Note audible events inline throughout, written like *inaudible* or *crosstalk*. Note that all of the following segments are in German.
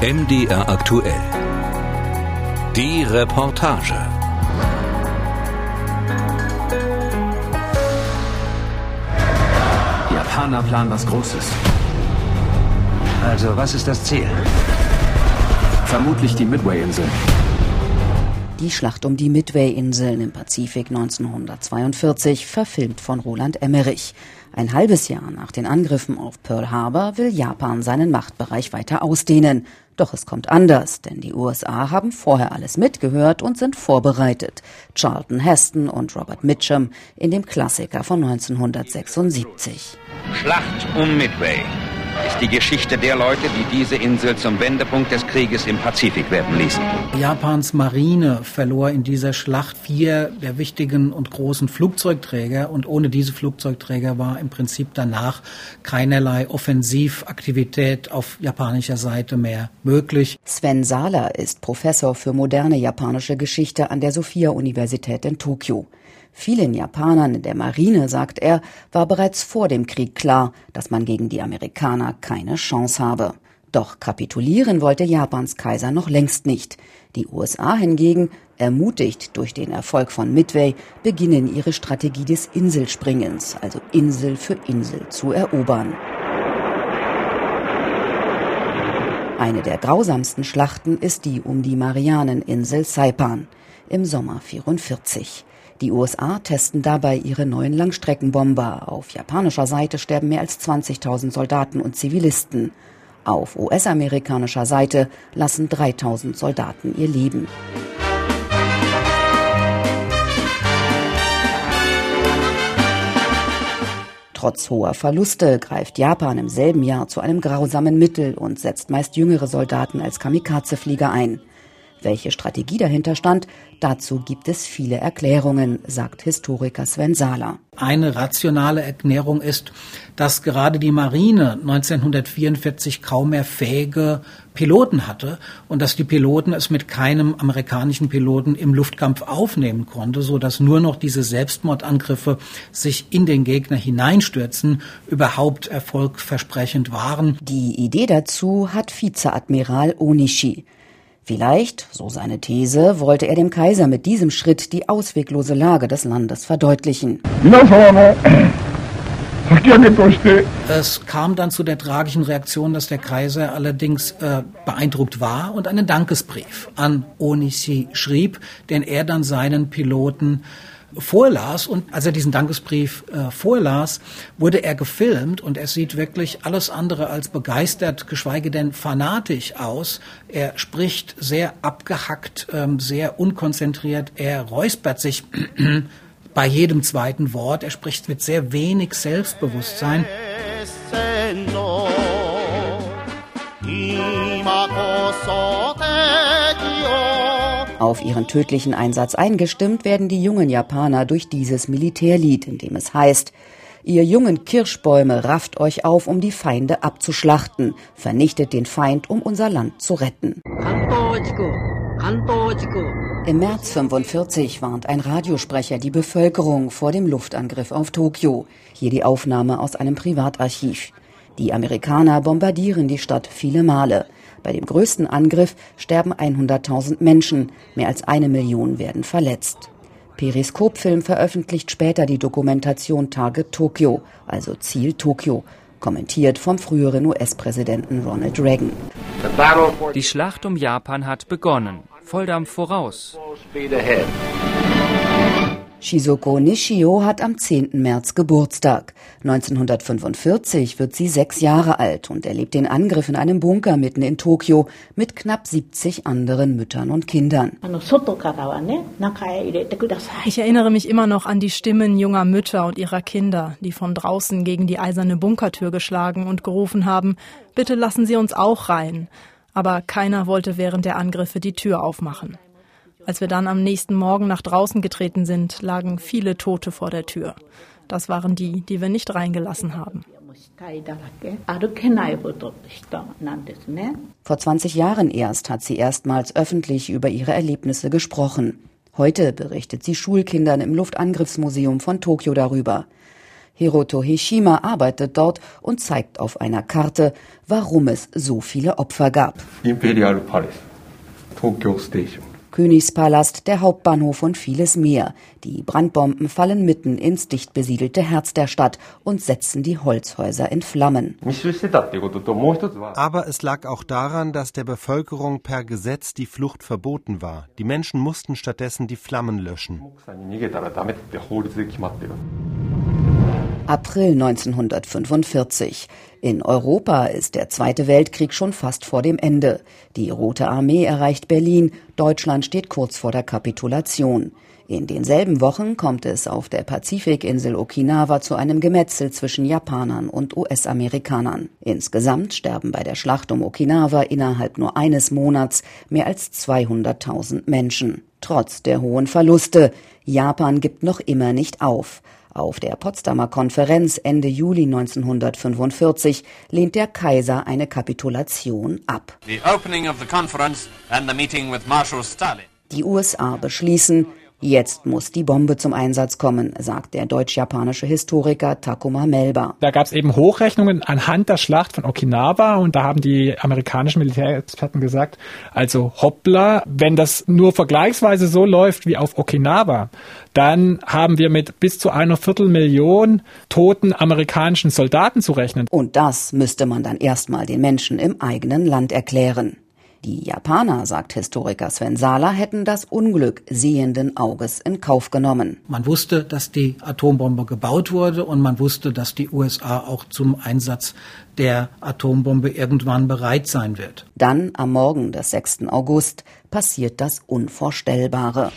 MDR aktuell. Die Reportage. Die Japaner planen was Großes. Also, was ist das Ziel? Vermutlich die Midway-Inseln. Die Schlacht um die Midway-Inseln im Pazifik 1942, verfilmt von Roland Emmerich. Ein halbes Jahr nach den Angriffen auf Pearl Harbor will Japan seinen Machtbereich weiter ausdehnen. Doch es kommt anders, denn die USA haben vorher alles mitgehört und sind vorbereitet. Charlton Heston und Robert Mitchum in dem Klassiker von 1976. Schlacht um Midway die Geschichte der Leute, die diese Insel zum Wendepunkt des Krieges im Pazifik werden ließen. Japans Marine verlor in dieser Schlacht vier der wichtigen und großen Flugzeugträger und ohne diese Flugzeugträger war im Prinzip danach keinerlei Offensivaktivität auf japanischer Seite mehr möglich. Sven Sahler ist Professor für moderne japanische Geschichte an der Sophia-Universität in Tokio. Vielen Japanern in der Marine, sagt er, war bereits vor dem Krieg klar, dass man gegen die Amerikaner keine Chance habe. Doch kapitulieren wollte Japans Kaiser noch längst nicht. Die USA hingegen, ermutigt durch den Erfolg von Midway, beginnen ihre Strategie des Inselspringens, also Insel für Insel zu erobern. Eine der grausamsten Schlachten ist die um die Marianeninsel Saipan im Sommer 44. Die USA testen dabei ihre neuen Langstreckenbomber. Auf japanischer Seite sterben mehr als 20.000 Soldaten und Zivilisten. Auf US-amerikanischer Seite lassen 3000 Soldaten ihr Leben. Trotz hoher Verluste greift Japan im selben Jahr zu einem grausamen Mittel und setzt meist jüngere Soldaten als Kamikaze-Flieger ein. Welche Strategie dahinter stand, dazu gibt es viele Erklärungen, sagt Historiker Sven Sahler. Eine rationale Erklärung ist, dass gerade die Marine 1944 kaum mehr fähige Piloten hatte und dass die Piloten es mit keinem amerikanischen Piloten im Luftkampf aufnehmen konnte, so dass nur noch diese Selbstmordangriffe sich in den Gegner hineinstürzen, überhaupt erfolgversprechend waren. Die Idee dazu hat Vizeadmiral Onishi. Vielleicht, so seine These, wollte er dem Kaiser mit diesem Schritt die ausweglose Lage des Landes verdeutlichen. Es kam dann zu der tragischen Reaktion, dass der Kaiser allerdings äh, beeindruckt war und einen Dankesbrief an Onishi schrieb, den er dann seinen Piloten vorlas und als er diesen Dankesbrief äh, vorlas, wurde er gefilmt und er sieht wirklich alles andere als begeistert, geschweige denn fanatisch aus. Er spricht sehr abgehackt, ähm, sehr unkonzentriert, er räuspert sich *clears throat* bei jedem zweiten Wort, er spricht mit sehr wenig Selbstbewusstsein. Auf ihren tödlichen Einsatz eingestimmt werden die jungen Japaner durch dieses Militärlied, in dem es heißt, Ihr jungen Kirschbäume rafft euch auf, um die Feinde abzuschlachten, vernichtet den Feind, um unser Land zu retten. Im März 45 warnt ein Radiosprecher die Bevölkerung vor dem Luftangriff auf Tokio. Hier die Aufnahme aus einem Privatarchiv. Die Amerikaner bombardieren die Stadt viele Male. Bei dem größten Angriff sterben 100.000 Menschen, mehr als eine Million werden verletzt. Periskopfilm veröffentlicht später die Dokumentation Target Tokyo, also Ziel Tokio, kommentiert vom früheren US-Präsidenten Ronald Reagan. Die Schlacht um Japan hat begonnen. Volldampf voraus. Shizoko Nishio hat am 10. März Geburtstag. 1945 wird sie sechs Jahre alt und erlebt den Angriff in einem Bunker mitten in Tokio mit knapp 70 anderen Müttern und Kindern. Ich erinnere mich immer noch an die Stimmen junger Mütter und ihrer Kinder, die von draußen gegen die eiserne Bunkertür geschlagen und gerufen haben, bitte lassen Sie uns auch rein. Aber keiner wollte während der Angriffe die Tür aufmachen. Als wir dann am nächsten Morgen nach draußen getreten sind, lagen viele Tote vor der Tür. Das waren die, die wir nicht reingelassen haben. Vor 20 Jahren erst hat sie erstmals öffentlich über ihre Erlebnisse gesprochen. Heute berichtet sie Schulkindern im Luftangriffsmuseum von Tokio darüber. Hiroto Hishima arbeitet dort und zeigt auf einer Karte, warum es so viele Opfer gab. Imperial Palace, Tokyo Station. Königspalast, der Hauptbahnhof und vieles mehr. Die Brandbomben fallen mitten ins dicht besiedelte Herz der Stadt und setzen die Holzhäuser in Flammen. Aber es lag auch daran, dass der Bevölkerung per Gesetz die Flucht verboten war. Die Menschen mussten stattdessen die Flammen löschen. April 1945. In Europa ist der Zweite Weltkrieg schon fast vor dem Ende. Die Rote Armee erreicht Berlin, Deutschland steht kurz vor der Kapitulation. In denselben Wochen kommt es auf der Pazifikinsel Okinawa zu einem Gemetzel zwischen Japanern und US-Amerikanern. Insgesamt sterben bei der Schlacht um Okinawa innerhalb nur eines Monats mehr als 200.000 Menschen. Trotz der hohen Verluste. Japan gibt noch immer nicht auf. Auf der Potsdamer Konferenz Ende Juli 1945 lehnt der Kaiser eine Kapitulation ab. Die USA beschließen, Jetzt muss die Bombe zum Einsatz kommen, sagt der deutsch-japanische Historiker Takuma Melba. Da gab es eben Hochrechnungen anhand der Schlacht von Okinawa und da haben die amerikanischen Militärexperten gesagt, also hoppla, wenn das nur vergleichsweise so läuft wie auf Okinawa, dann haben wir mit bis zu einer Viertelmillion toten amerikanischen Soldaten zu rechnen. Und das müsste man dann erstmal den Menschen im eigenen Land erklären. Die Japaner, sagt Historiker Sven Sala, hätten das Unglück sehenden Auges in Kauf genommen. Man wusste, dass die Atombombe gebaut wurde und man wusste, dass die USA auch zum Einsatz der Atombombe irgendwann bereit sein wird. Dann am Morgen des 6. August passiert das Unvorstellbare.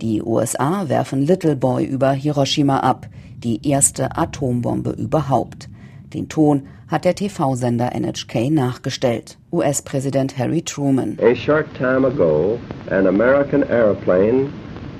Die USA werfen Little Boy über Hiroshima ab, die erste Atombombe überhaupt. Den Ton hat der TV-Sender NHK nachgestellt. US-Präsident Harry Truman. A short time ago, an American airplane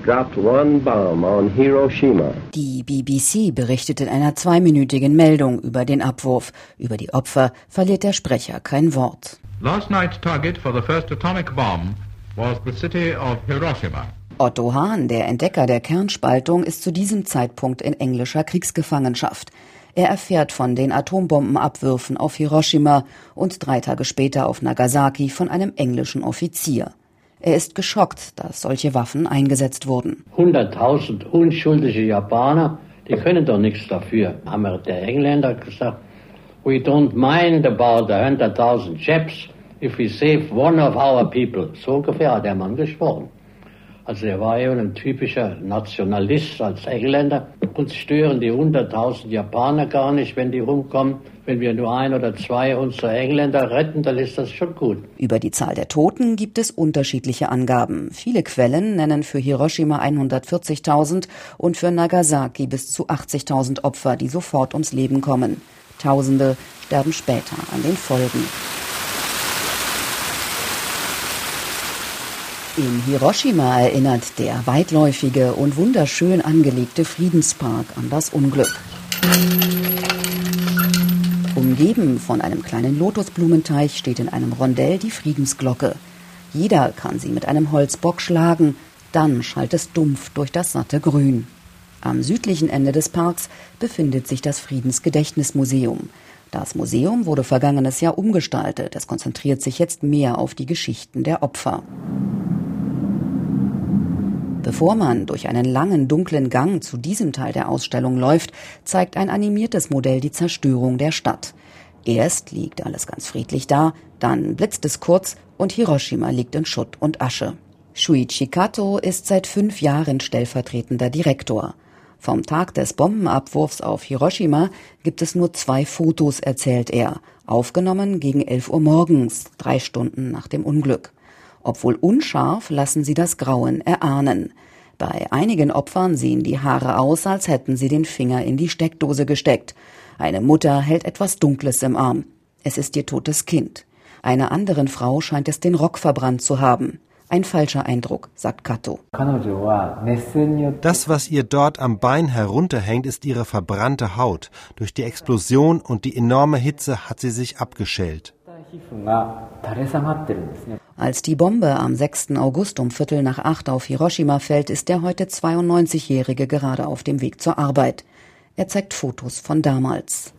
dropped one bomb on Hiroshima. Die BBC berichtet in einer zweiminütigen Meldung über den Abwurf. Über die Opfer verliert der Sprecher kein Wort. Last night's target for the first atomic bomb was the city of Hiroshima. Otto Hahn, der Entdecker der Kernspaltung, ist zu diesem Zeitpunkt in englischer Kriegsgefangenschaft. Er erfährt von den Atombombenabwürfen auf Hiroshima und drei Tage später auf Nagasaki von einem englischen Offizier. Er ist geschockt, dass solche Waffen eingesetzt wurden. 100.000 unschuldige Japaner, die können doch nichts dafür. Haben der Engländer gesagt, we don't mind about 100.000 Japs if we save one of our people. So ungefähr hat der Mann gesprochen. Also er war eben ein typischer Nationalist als Engländer. Uns stören die 100.000 Japaner gar nicht, wenn die rumkommen. Wenn wir nur ein oder zwei unserer Engländer retten, dann ist das schon gut. Über die Zahl der Toten gibt es unterschiedliche Angaben. Viele Quellen nennen für Hiroshima 140.000 und für Nagasaki bis zu 80.000 Opfer, die sofort ums Leben kommen. Tausende sterben später an den Folgen. In Hiroshima erinnert der weitläufige und wunderschön angelegte Friedenspark an das Unglück. Umgeben von einem kleinen Lotusblumenteich steht in einem Rondell die Friedensglocke. Jeder kann sie mit einem Holzbock schlagen, dann schallt es dumpf durch das satte Grün. Am südlichen Ende des Parks befindet sich das Friedensgedächtnismuseum. Das Museum wurde vergangenes Jahr umgestaltet. Es konzentriert sich jetzt mehr auf die Geschichten der Opfer. Bevor man durch einen langen, dunklen Gang zu diesem Teil der Ausstellung läuft, zeigt ein animiertes Modell die Zerstörung der Stadt. Erst liegt alles ganz friedlich da, dann blitzt es kurz und Hiroshima liegt in Schutt und Asche. Shuichi Kato ist seit fünf Jahren stellvertretender Direktor. Vom Tag des Bombenabwurfs auf Hiroshima gibt es nur zwei Fotos, erzählt er, aufgenommen gegen 11 Uhr morgens, drei Stunden nach dem Unglück. Obwohl unscharf, lassen sie das Grauen erahnen. Bei einigen Opfern sehen die Haare aus, als hätten sie den Finger in die Steckdose gesteckt. Eine Mutter hält etwas Dunkles im Arm. Es ist ihr totes Kind. Einer anderen Frau scheint es den Rock verbrannt zu haben. Ein falscher Eindruck, sagt Kato. Das, was ihr dort am Bein herunterhängt, ist ihre verbrannte Haut. Durch die Explosion und die enorme Hitze hat sie sich abgeschält. Als die Bombe am 6. August um Viertel nach acht auf Hiroshima fällt, ist der heute 92-Jährige gerade auf dem Weg zur Arbeit. Er zeigt Fotos von damals.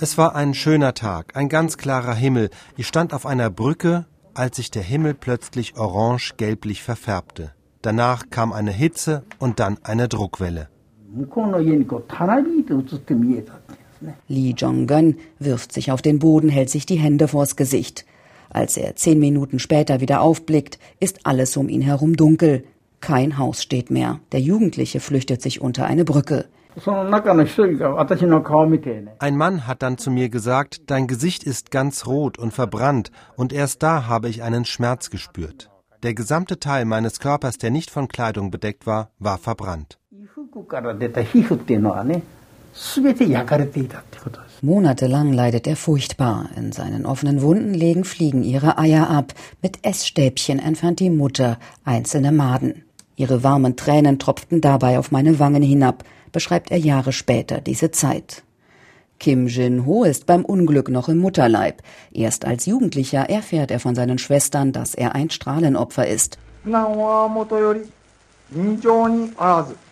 Es war ein schöner Tag, ein ganz klarer Himmel. Ich stand auf einer Brücke, als sich der Himmel plötzlich orange-gelblich verfärbte. Danach kam eine Hitze und dann eine Druckwelle. Lee Jong-gun wirft sich auf den Boden, hält sich die Hände vors Gesicht. Als er zehn Minuten später wieder aufblickt, ist alles um ihn herum dunkel. Kein Haus steht mehr. Der Jugendliche flüchtet sich unter eine Brücke. Ein Mann hat dann zu mir gesagt, dein Gesicht ist ganz rot und verbrannt, und erst da habe ich einen Schmerz gespürt. Der gesamte Teil meines Körpers, der nicht von Kleidung bedeckt war, war verbrannt. Monatelang leidet er furchtbar. In seinen offenen Wunden legen Fliegen ihre Eier ab. Mit Essstäbchen entfernt die Mutter einzelne Maden. Ihre warmen Tränen tropften dabei auf meine Wangen hinab, beschreibt er Jahre später diese Zeit. Kim Jin-ho ist beim Unglück noch im Mutterleib. Erst als Jugendlicher erfährt er von seinen Schwestern, dass er ein Strahlenopfer ist.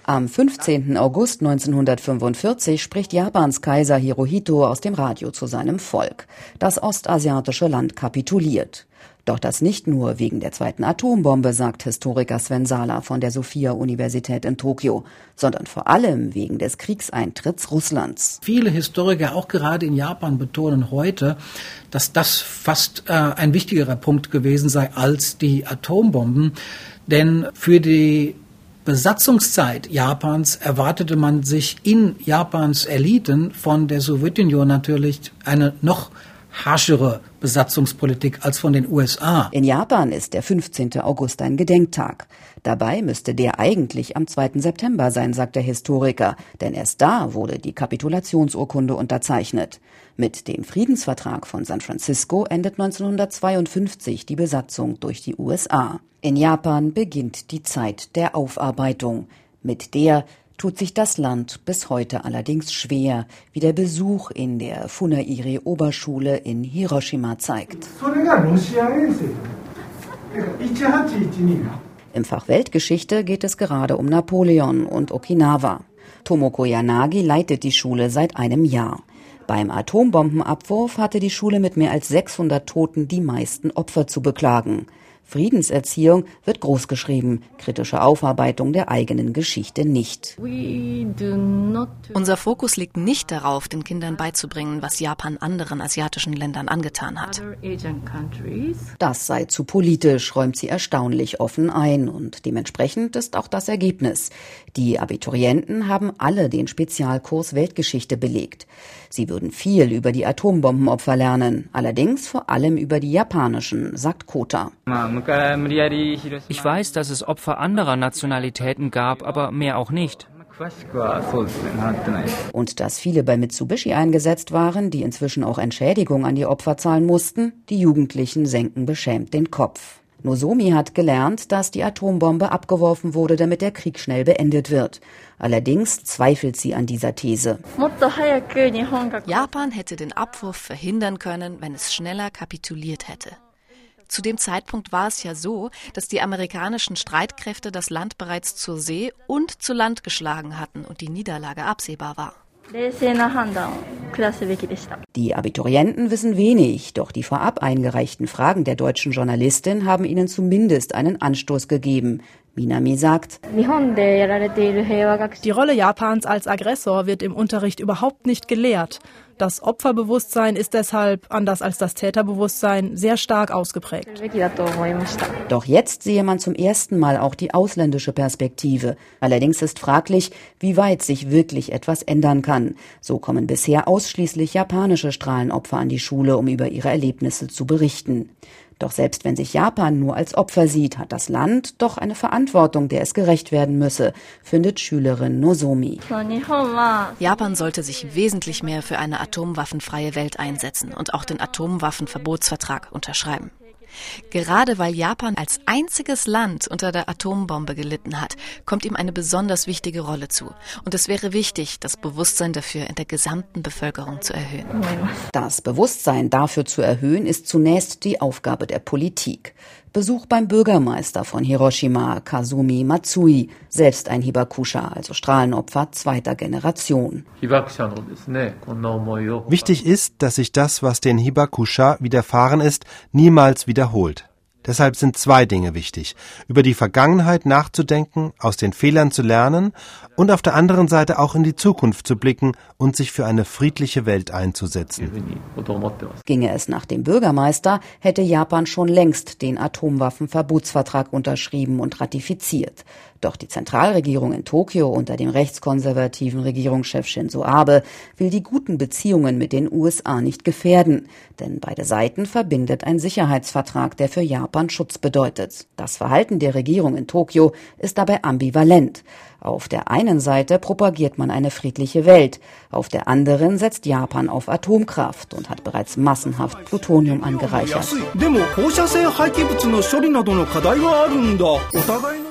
Am 15. August 1945 spricht Japans Kaiser Hirohito aus dem Radio zu seinem Volk. Das ostasiatische Land kapituliert. Doch das nicht nur wegen der zweiten Atombombe, sagt Historiker Sven Sala von der Sophia-Universität in Tokio, sondern vor allem wegen des Kriegseintritts Russlands. Viele Historiker, auch gerade in Japan, betonen heute, dass das fast äh, ein wichtigerer Punkt gewesen sei als die Atombomben. Denn für die Besatzungszeit Japans erwartete man sich in Japans Eliten von der Sowjetunion natürlich eine noch harschere Besatzungspolitik als von den USA. In Japan ist der 15. August ein Gedenktag. Dabei müsste der eigentlich am 2. September sein, sagt der Historiker, denn erst da wurde die Kapitulationsurkunde unterzeichnet. Mit dem Friedensvertrag von San Francisco endet 1952 die Besatzung durch die USA. In Japan beginnt die Zeit der Aufarbeitung. Mit der tut sich das Land bis heute allerdings schwer, wie der Besuch in der Funairi Oberschule in Hiroshima zeigt. Im Fach Weltgeschichte geht es gerade um Napoleon und Okinawa. Tomoko Yanagi leitet die Schule seit einem Jahr. Beim Atombombenabwurf hatte die Schule mit mehr als 600 Toten die meisten Opfer zu beklagen. Friedenserziehung wird großgeschrieben, kritische Aufarbeitung der eigenen Geschichte nicht. Unser Fokus liegt nicht darauf, den Kindern beizubringen, was Japan anderen asiatischen Ländern angetan hat. Das sei zu politisch, räumt sie erstaunlich offen ein und dementsprechend ist auch das Ergebnis. Die Abiturienten haben alle den Spezialkurs Weltgeschichte belegt. Sie würden viel über die Atombombenopfer lernen, allerdings vor allem über die japanischen, sagt Kota. Ich weiß, dass es Opfer anderer Nationalitäten gab, aber mehr auch nicht. Und dass viele bei Mitsubishi eingesetzt waren, die inzwischen auch Entschädigung an die Opfer zahlen mussten, die Jugendlichen senken beschämt den Kopf. Nozomi hat gelernt, dass die Atombombe abgeworfen wurde, damit der Krieg schnell beendet wird. Allerdings zweifelt sie an dieser These. Japan hätte den Abwurf verhindern können, wenn es schneller kapituliert hätte. Zu dem Zeitpunkt war es ja so, dass die amerikanischen Streitkräfte das Land bereits zur See und zu Land geschlagen hatten und die Niederlage absehbar war. Die Abiturienten wissen wenig, doch die vorab eingereichten Fragen der deutschen Journalistin haben ihnen zumindest einen Anstoß gegeben. Minami sagt, die Rolle Japans als Aggressor wird im Unterricht überhaupt nicht gelehrt. Das Opferbewusstsein ist deshalb, anders als das Täterbewusstsein, sehr stark ausgeprägt. Doch jetzt sehe man zum ersten Mal auch die ausländische Perspektive. Allerdings ist fraglich, wie weit sich wirklich etwas ändern kann. So kommen bisher ausschließlich japanische Strahlenopfer an die Schule, um über ihre Erlebnisse zu berichten. Doch selbst wenn sich Japan nur als Opfer sieht, hat das Land doch eine Verantwortung, der es gerecht werden müsse, findet Schülerin Nozomi. Japan sollte sich wesentlich mehr für eine atomwaffenfreie Welt einsetzen und auch den Atomwaffenverbotsvertrag unterschreiben. Gerade weil Japan als einziges Land unter der Atombombe gelitten hat, kommt ihm eine besonders wichtige Rolle zu. Und es wäre wichtig, das Bewusstsein dafür in der gesamten Bevölkerung zu erhöhen. Das Bewusstsein dafür zu erhöhen, ist zunächst die Aufgabe der Politik. Besuch beim Bürgermeister von Hiroshima, Kazumi Matsui, selbst ein Hibakusha, also Strahlenopfer zweiter Generation. Wichtig ist, dass sich das, was den Hibakusha widerfahren ist, niemals wiederholt. Deshalb sind zwei Dinge wichtig. Über die Vergangenheit nachzudenken, aus den Fehlern zu lernen und auf der anderen Seite auch in die Zukunft zu blicken und sich für eine friedliche Welt einzusetzen. Ginge es nach dem Bürgermeister, hätte Japan schon längst den Atomwaffenverbotsvertrag unterschrieben und ratifiziert. Doch die Zentralregierung in Tokio unter dem rechtskonservativen Regierungschef Shinzo Abe will die guten Beziehungen mit den USA nicht gefährden, denn beide Seiten verbindet ein Sicherheitsvertrag, der für Japan Schutz bedeutet. Das Verhalten der Regierung in Tokio ist dabei ambivalent. Auf der einen Seite propagiert man eine friedliche Welt, auf der anderen setzt Japan auf Atomkraft und hat bereits massenhaft Plutonium angereichert.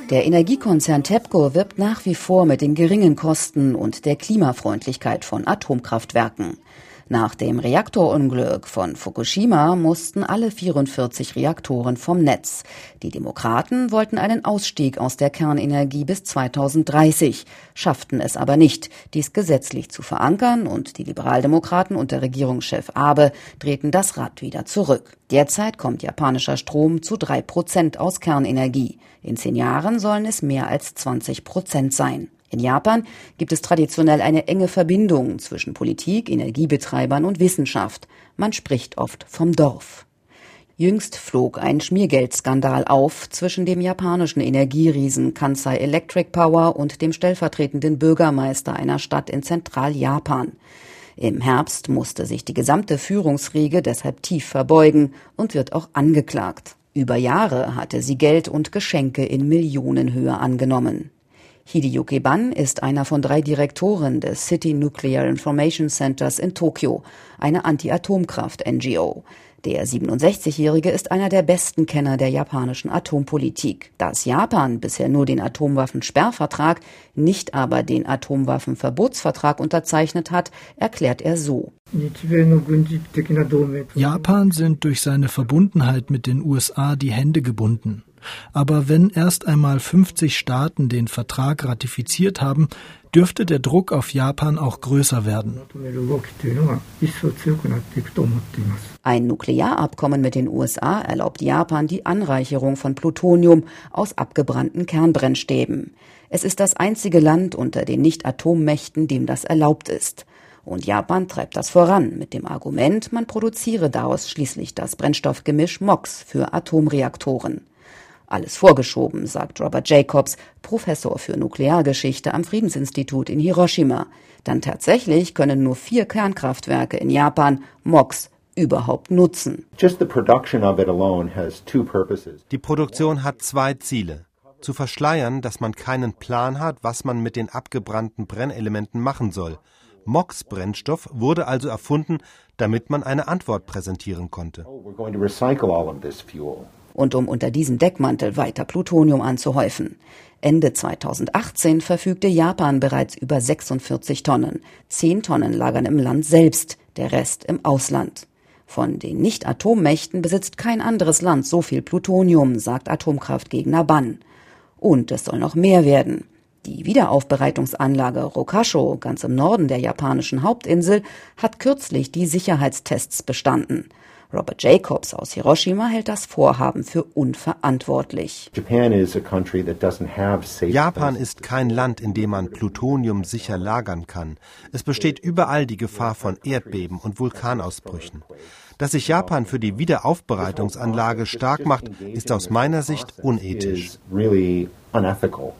Der Energiekonzern TEPCO wirbt nach wie vor mit den geringen Kosten und der Klimafreundlichkeit von Atomkraftwerken. Nach dem Reaktorunglück von Fukushima mussten alle 44 Reaktoren vom Netz. Die Demokraten wollten einen Ausstieg aus der Kernenergie bis 2030, schafften es aber nicht, dies gesetzlich zu verankern und die Liberaldemokraten unter Regierungschef Abe drehten das Rad wieder zurück. Derzeit kommt japanischer Strom zu drei Prozent aus Kernenergie. In zehn Jahren sollen es mehr als 20 Prozent sein. In Japan gibt es traditionell eine enge Verbindung zwischen Politik, Energiebetreibern und Wissenschaft. Man spricht oft vom Dorf. Jüngst flog ein Schmiergeldskandal auf zwischen dem japanischen Energieriesen Kansai Electric Power und dem stellvertretenden Bürgermeister einer Stadt in Zentraljapan. Im Herbst musste sich die gesamte Führungsriege deshalb tief verbeugen und wird auch angeklagt. Über Jahre hatte sie Geld und Geschenke in Millionenhöhe angenommen. Hideyuki Ban ist einer von drei Direktoren des City Nuclear Information Centers in Tokio, eine Anti-Atomkraft-NGO. Der 67-Jährige ist einer der besten Kenner der japanischen Atompolitik. Dass Japan bisher nur den Atomwaffensperrvertrag, nicht aber den Atomwaffenverbotsvertrag unterzeichnet hat, erklärt er so. Japan sind durch seine Verbundenheit mit den USA die Hände gebunden. Aber wenn erst einmal 50 Staaten den Vertrag ratifiziert haben, dürfte der Druck auf Japan auch größer werden. Ein Nuklearabkommen mit den USA erlaubt Japan die Anreicherung von Plutonium aus abgebrannten Kernbrennstäben. Es ist das einzige Land unter den Nicht-Atommächten, dem das erlaubt ist. Und Japan treibt das voran mit dem Argument, man produziere daraus schließlich das Brennstoffgemisch MOX für Atomreaktoren. Alles vorgeschoben, sagt Robert Jacobs, Professor für Nukleargeschichte am Friedensinstitut in Hiroshima. Dann tatsächlich können nur vier Kernkraftwerke in Japan MOX überhaupt nutzen. Die Produktion hat zwei Ziele. Zu verschleiern, dass man keinen Plan hat, was man mit den abgebrannten Brennelementen machen soll. MOX-Brennstoff wurde also erfunden, damit man eine Antwort präsentieren konnte. Und um unter diesem Deckmantel weiter Plutonium anzuhäufen. Ende 2018 verfügte Japan bereits über 46 Tonnen. Zehn Tonnen lagern im Land selbst, der Rest im Ausland. Von den Nicht-Atommächten besitzt kein anderes Land so viel Plutonium, sagt Atomkraftgegner Ban. Und es soll noch mehr werden. Die Wiederaufbereitungsanlage Rokasho, ganz im Norden der japanischen Hauptinsel, hat kürzlich die Sicherheitstests bestanden. Robert Jacobs aus Hiroshima hält das Vorhaben für unverantwortlich. Japan ist kein Land, in dem man Plutonium sicher lagern kann. Es besteht überall die Gefahr von Erdbeben und Vulkanausbrüchen. Dass sich Japan für die Wiederaufbereitungsanlage stark macht, ist aus meiner Sicht unethisch.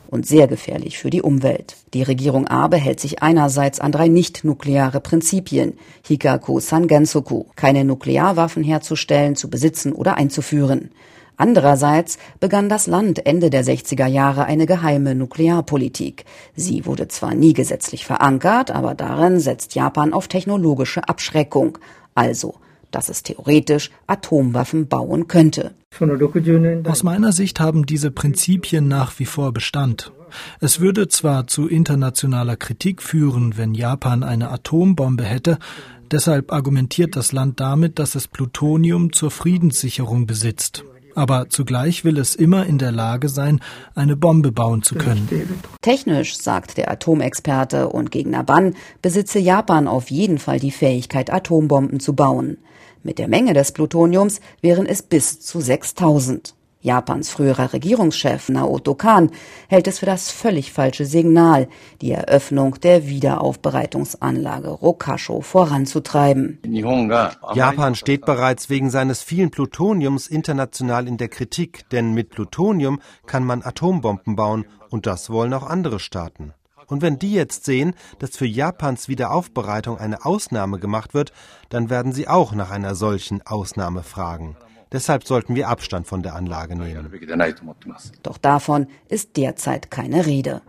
Und sehr gefährlich für die Umwelt. Die Regierung Abe hält sich einerseits an drei nicht-nukleare Prinzipien, Hikaku Sangensoku, keine Nuklearwaffen herzustellen, zu besitzen oder einzuführen. Andererseits begann das Land Ende der 60er Jahre eine geheime Nuklearpolitik. Sie wurde zwar nie gesetzlich verankert, aber darin setzt Japan auf technologische Abschreckung, also dass es theoretisch Atomwaffen bauen könnte. Aus meiner Sicht haben diese Prinzipien nach wie vor Bestand. Es würde zwar zu internationaler Kritik führen, wenn Japan eine Atombombe hätte, deshalb argumentiert das Land damit, dass es Plutonium zur Friedenssicherung besitzt. Aber zugleich will es immer in der Lage sein, eine Bombe bauen zu können. Technisch, sagt der Atomexperte und Gegner Ban, besitze Japan auf jeden Fall die Fähigkeit, Atombomben zu bauen. Mit der Menge des Plutoniums wären es bis zu 6000. Japans früherer Regierungschef Naoto Kan hält es für das völlig falsche Signal, die Eröffnung der Wiederaufbereitungsanlage Rokasho voranzutreiben. Japan steht bereits wegen seines vielen Plutoniums international in der Kritik, denn mit Plutonium kann man Atombomben bauen und das wollen auch andere Staaten. Und wenn die jetzt sehen, dass für Japans Wiederaufbereitung eine Ausnahme gemacht wird, dann werden sie auch nach einer solchen Ausnahme fragen. Deshalb sollten wir Abstand von der Anlage nehmen. Doch davon ist derzeit keine Rede.